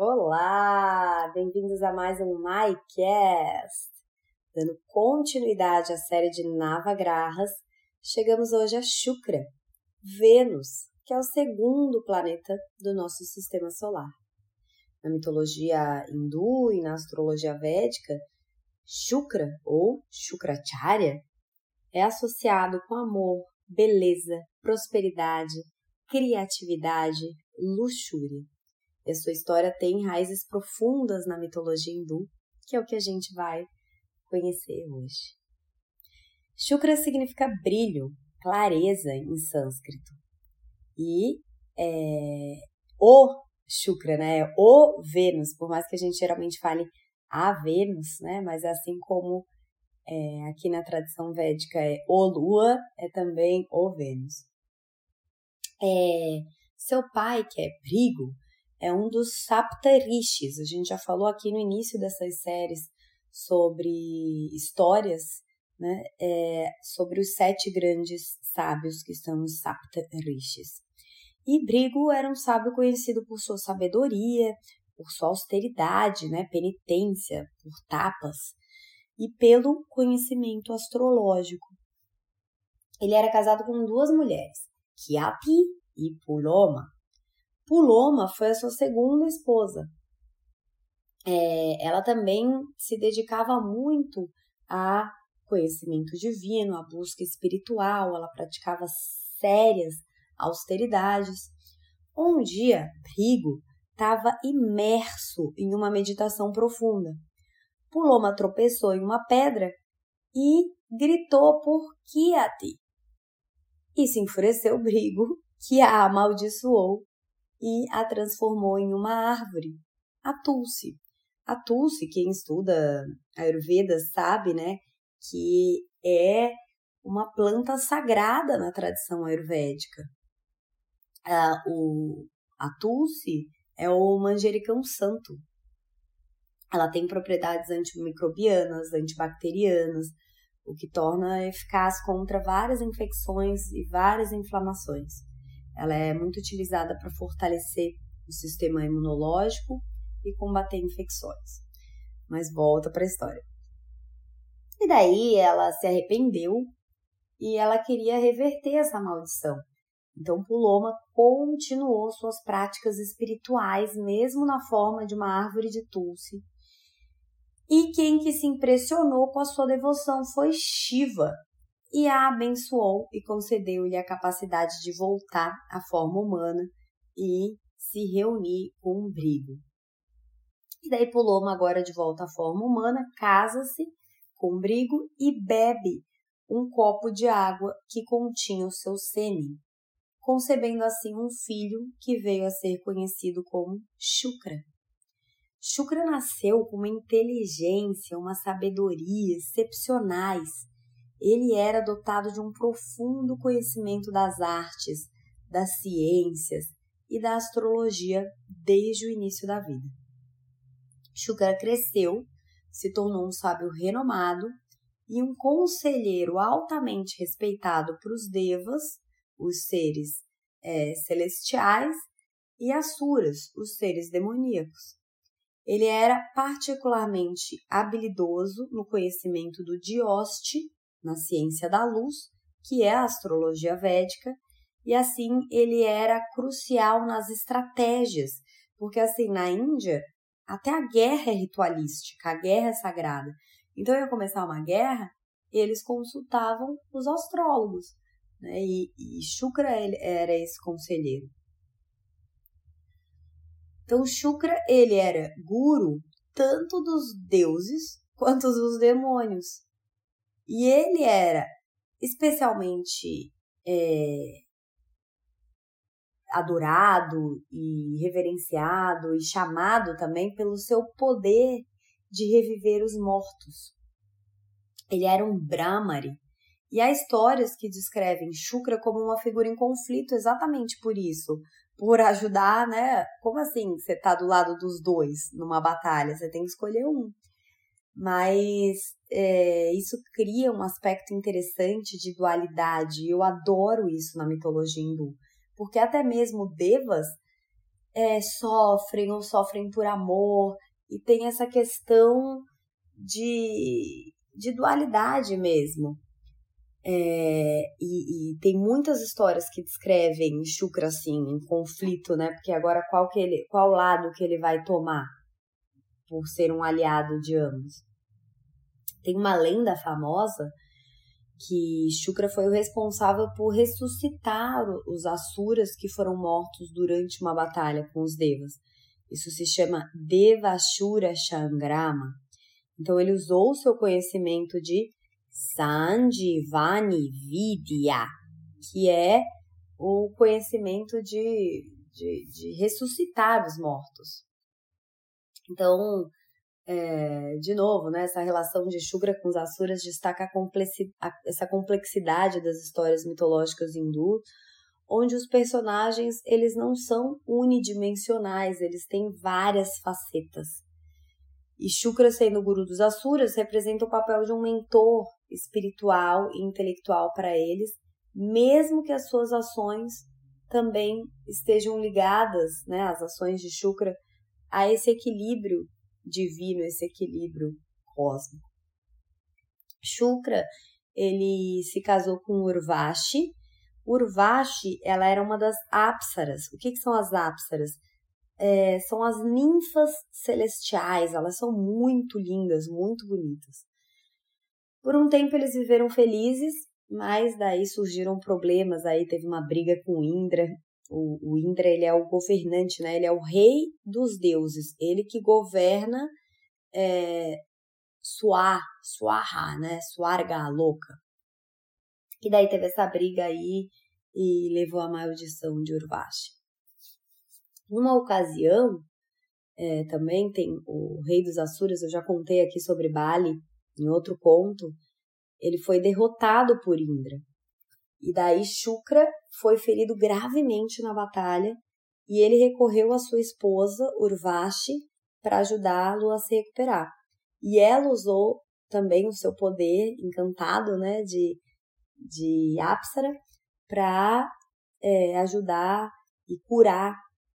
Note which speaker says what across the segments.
Speaker 1: Olá, bem-vindos a mais um MyCast. Dando continuidade à série de Navagrahas, chegamos hoje a Shukra, Vênus, que é o segundo planeta do nosso sistema solar. Na mitologia hindu e na astrologia védica, Shukra ou Shukracharya é associado com amor, beleza, prosperidade, criatividade, luxúria. E a sua história tem raízes profundas na mitologia hindu, que é o que a gente vai conhecer hoje. Shukra significa brilho, clareza em sânscrito. E é, o Shukra, né? O Vênus, por mais que a gente geralmente fale a Vênus, né? Mas assim como é, aqui na tradição védica é o Lua, é também o Vênus. É, seu pai, que é Brigo, é um dos Saptarishis. A gente já falou aqui no início dessas séries sobre histórias, né, é, sobre os sete grandes sábios que estão nos Saptarishis. E Brigo era um sábio conhecido por sua sabedoria, por sua austeridade, né, penitência, por tapas e pelo conhecimento astrológico. Ele era casado com duas mulheres, Kiati e Puloma. Puloma foi a sua segunda esposa. É, ela também se dedicava muito a conhecimento divino, a busca espiritual, ela praticava sérias austeridades. Um dia, Brigo estava imerso em uma meditação profunda. Puloma tropeçou em uma pedra e gritou por Kiati. E se enfureceu Brigo, que a amaldiçoou e a transformou em uma árvore, a Tulsi. A Tulsi, quem estuda Ayurveda sabe, né, que é uma planta sagrada na tradição ayurvédica. Ah, o, a Tulsi é o manjericão santo. Ela tem propriedades antimicrobianas, antibacterianas, o que torna eficaz contra várias infecções e várias inflamações. Ela é muito utilizada para fortalecer o sistema imunológico e combater infecções. Mas volta para a história. E daí ela se arrependeu e ela queria reverter essa maldição. Então Puloma continuou suas práticas espirituais, mesmo na forma de uma árvore de Tulsi. E quem que se impressionou com a sua devoção foi Shiva, e a abençoou e concedeu-lhe a capacidade de voltar à forma humana e se reunir com um brigo. E daí Puloma, agora de volta à forma humana, casa-se com brigo e bebe um copo de água que continha o seu sêmen, concebendo assim um filho que veio a ser conhecido como Shukra. Shukra nasceu com uma inteligência, uma sabedoria excepcionais ele era dotado de um profundo conhecimento das artes, das ciências e da astrologia desde o início da vida. Shukra cresceu, se tornou um sábio renomado e um conselheiro altamente respeitado por os devas, os seres é, celestiais, e asuras, os seres demoníacos. Ele era particularmente habilidoso no conhecimento do dioste na ciência da luz, que é a astrologia védica, e assim ele era crucial nas estratégias, porque assim na Índia até a guerra é ritualística, a guerra é sagrada. Então ia começar uma guerra, eles consultavam os astrólogos, né? E, e Shukra era esse conselheiro. Então Shukra ele era guru tanto dos deuses quanto dos demônios. E ele era especialmente é, adorado e reverenciado e chamado também pelo seu poder de reviver os mortos. Ele era um Brahmari. E há histórias que descrevem Shukra como uma figura em conflito exatamente por isso, por ajudar, né? Como assim você tá do lado dos dois numa batalha? Você tem que escolher um mas é, isso cria um aspecto interessante de dualidade. Eu adoro isso na mitologia hindu, porque até mesmo devas é, sofrem ou sofrem por amor, e tem essa questão de, de dualidade mesmo. É, e, e, tem muitas histórias que descrevem Shukra assim, em conflito, né? Porque agora qual, que ele, qual lado que ele vai tomar por ser um aliado de ambos? Tem uma lenda famosa que Shukra foi o responsável por ressuscitar os Asuras que foram mortos durante uma batalha com os Devas. Isso se chama Devashura Shangrama. Então ele usou o seu conhecimento de Sanjivani Vidya, que é o conhecimento de, de, de ressuscitar os mortos. Então, é, de novo, né, essa relação de Shukra com os Asuras destaca a complexi a, essa complexidade das histórias mitológicas hindu, onde os personagens eles não são unidimensionais, eles têm várias facetas. E Shukra, sendo o guru dos Asuras, representa o papel de um mentor espiritual e intelectual para eles, mesmo que as suas ações também estejam ligadas, né, as ações de Shukra, a esse equilíbrio divino, esse equilíbrio cósmico. Shukra, ele se casou com Urvashi. Urvashi, ela era uma das apsaras. O que, que são as apsaras? É, são as ninfas celestiais, elas são muito lindas, muito bonitas. Por um tempo eles viveram felizes, mas daí surgiram problemas, aí teve uma briga com Indra. O, o Indra, ele é o governante, né? Ele é o rei dos deuses. Ele que governa é, Suar, Suarra, né? Suarga, louca. E daí teve essa briga aí e levou à maldição de Urvashi. Numa ocasião, é, também tem o rei dos Asuras, eu já contei aqui sobre Bali, em outro conto, ele foi derrotado por Indra. E daí Shukra foi ferido gravemente na batalha e ele recorreu à sua esposa Urvashi para ajudá-lo a se recuperar. E ela usou também o seu poder encantado, né, de, de Apsara para é, ajudar e curar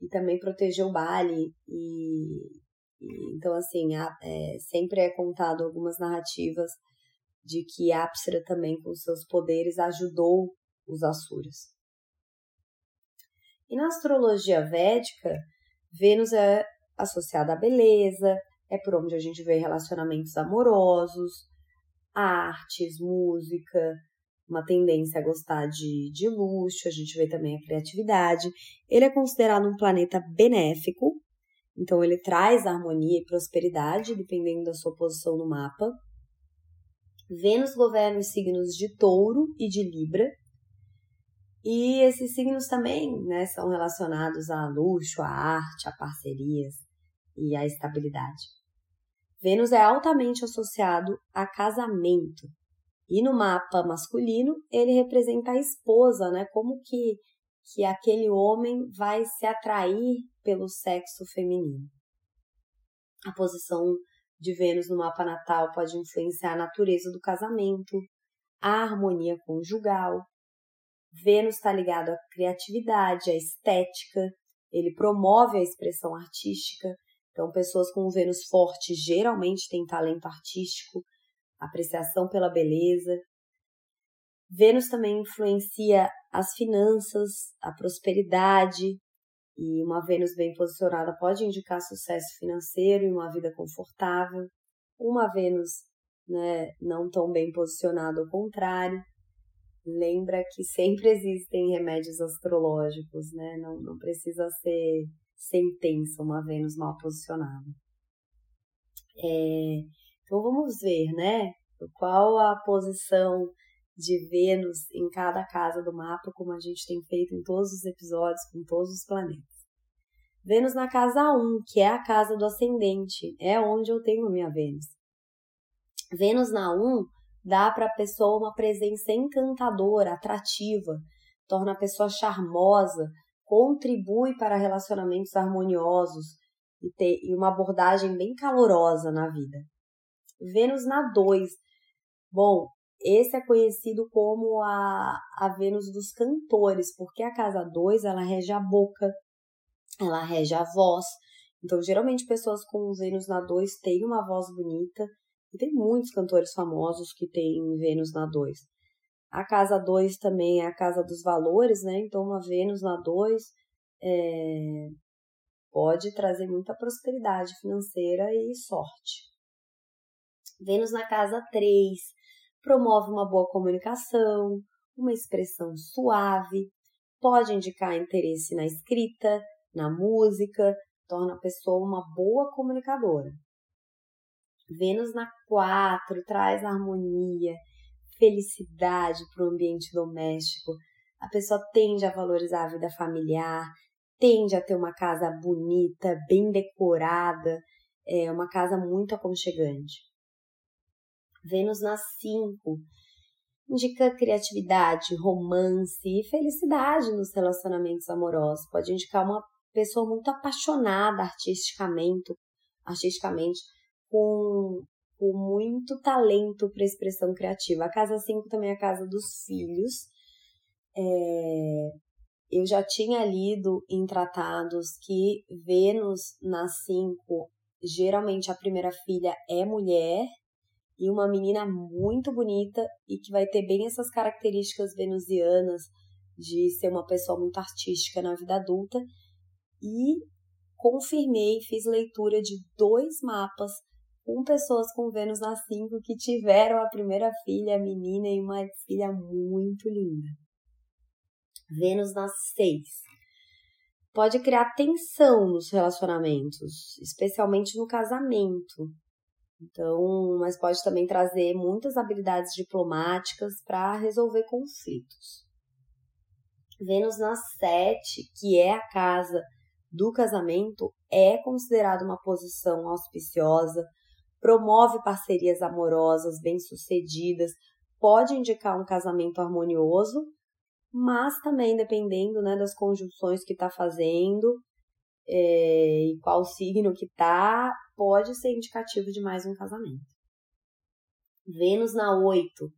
Speaker 1: e também proteger o Bali e, então, assim, é, sempre é contado algumas narrativas de que Apsara também, com seus poderes, ajudou os Asuras. E na astrologia védica, Vênus é associada à beleza, é por onde a gente vê relacionamentos amorosos, artes, música, uma tendência a gostar de, de luxo, a gente vê também a criatividade. Ele é considerado um planeta benéfico, então ele traz harmonia e prosperidade, dependendo da sua posição no mapa. Vênus governa os signos de Touro e de Libra. E esses signos também né, são relacionados a luxo, a arte, a parcerias e a estabilidade. Vênus é altamente associado a casamento. E no mapa masculino, ele representa a esposa, né? Como que, que aquele homem vai se atrair pelo sexo feminino. A posição de Vênus no mapa natal pode influenciar a natureza do casamento, a harmonia conjugal. Vênus está ligado à criatividade, à estética, ele promove a expressão artística. Então, pessoas com Vênus forte geralmente têm talento artístico, apreciação pela beleza. Vênus também influencia as finanças, a prosperidade, e uma Vênus bem posicionada pode indicar sucesso financeiro e uma vida confortável. Uma Vênus né, não tão bem posicionada, ao contrário. Lembra que sempre existem remédios astrológicos, né? Não, não precisa ser sentença uma Vênus mal posicionada. É, então vamos ver, né? Qual a posição de Vênus em cada casa do mapa, como a gente tem feito em todos os episódios com todos os planetas. Vênus na casa 1, que é a casa do ascendente, é onde eu tenho minha Vênus. Vênus na 1 dá para a pessoa uma presença encantadora, atrativa, torna a pessoa charmosa, contribui para relacionamentos harmoniosos e, ter, e uma abordagem bem calorosa na vida. Vênus na 2. Bom, esse é conhecido como a, a Vênus dos cantores, porque a casa 2 ela rege a boca, ela rege a voz. Então, geralmente, pessoas com Vênus na 2 têm uma voz bonita. E tem muitos cantores famosos que têm Vênus na 2. A casa 2 também é a casa dos valores, né? Então, uma Vênus na 2 é, pode trazer muita prosperidade financeira e sorte. Vênus na casa 3 promove uma boa comunicação, uma expressão suave, pode indicar interesse na escrita, na música, torna a pessoa uma boa comunicadora. Vênus na 4 traz harmonia, felicidade para o ambiente doméstico. A pessoa tende a valorizar a vida familiar, tende a ter uma casa bonita, bem decorada, é uma casa muito aconchegante. Vênus na 5 indica criatividade, romance e felicidade nos relacionamentos amorosos. Pode indicar uma pessoa muito apaixonada artisticamente, artisticamente com, com muito talento para expressão criativa. A casa 5 também é a casa dos filhos. É, eu já tinha lido em tratados que Vênus na 5, geralmente a primeira filha é mulher e uma menina muito bonita e que vai ter bem essas características venusianas de ser uma pessoa muito artística na vida adulta. E confirmei, fiz leitura de dois mapas com pessoas com Vênus na 5 que tiveram a primeira filha, menina, e uma filha muito linda. Vênus na 6 pode criar tensão nos relacionamentos, especialmente no casamento. Então, mas pode também trazer muitas habilidades diplomáticas para resolver conflitos. Vênus na 7, que é a casa do casamento, é considerada uma posição auspiciosa, promove parcerias amorosas bem-sucedidas, pode indicar um casamento harmonioso, mas também dependendo né, das conjunções que está fazendo é, e qual signo que está, pode ser indicativo de mais um casamento. Vênus na 8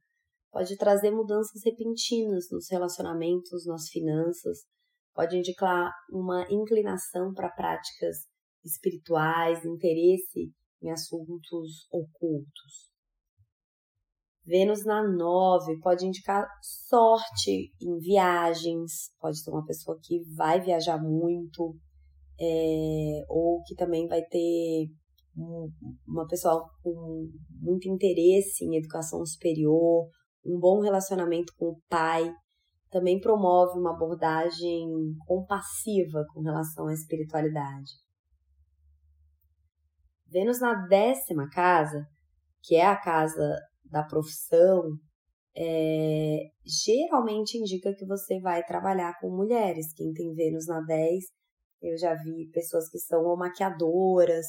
Speaker 1: pode trazer mudanças repentinas nos relacionamentos, nas finanças, pode indicar uma inclinação para práticas espirituais, interesse em assuntos ocultos. Vênus na 9 pode indicar sorte em viagens, pode ser uma pessoa que vai viajar muito, é, ou que também vai ter um, uma pessoa com muito interesse em educação superior, um bom relacionamento com o pai, também promove uma abordagem compassiva com relação à espiritualidade. Vênus na décima casa, que é a casa da profissão, é, geralmente indica que você vai trabalhar com mulheres. Quem tem Vênus na 10 eu já vi pessoas que são ou maquiadoras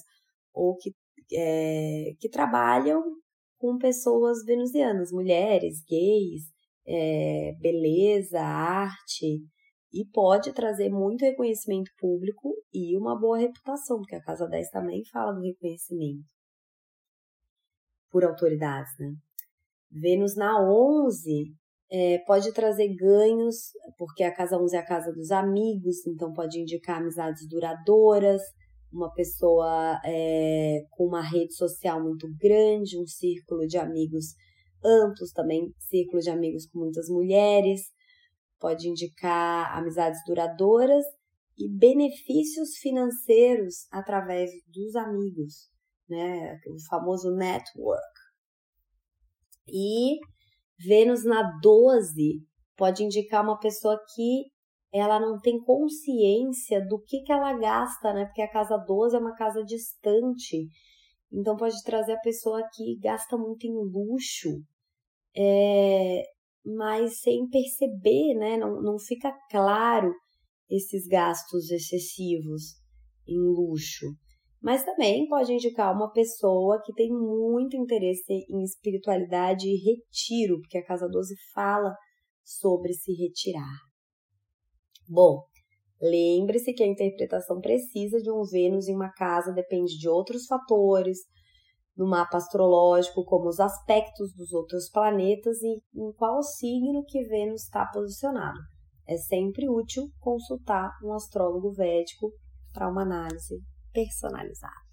Speaker 1: ou que, é, que trabalham com pessoas venusianas, mulheres, gays, é, beleza, arte, e pode trazer muito reconhecimento público e uma boa reputação, porque a Casa 10 também fala do reconhecimento por autoridades, né? Vênus na 11 é, pode trazer ganhos, porque a casa 11 é a casa dos amigos, então pode indicar amizades duradouras, uma pessoa é, com uma rede social muito grande, um círculo de amigos amplos, também círculo de amigos com muitas mulheres, pode indicar amizades duradouras e benefícios financeiros através dos amigos, né? O famoso network. E Vênus na 12 pode indicar uma pessoa que ela não tem consciência do que, que ela gasta, né? Porque a casa 12 é uma casa distante. Então pode trazer a pessoa que gasta muito em luxo, é, mas sem perceber, né? Não, não fica claro esses gastos excessivos em luxo mas também pode indicar uma pessoa que tem muito interesse em espiritualidade e retiro, porque a casa 12 fala sobre se retirar. Bom, lembre-se que a interpretação precisa de um Vênus em uma casa depende de outros fatores no mapa astrológico, como os aspectos dos outros planetas e em qual signo que Vênus está posicionado. É sempre útil consultar um astrólogo védico para uma análise personalizada.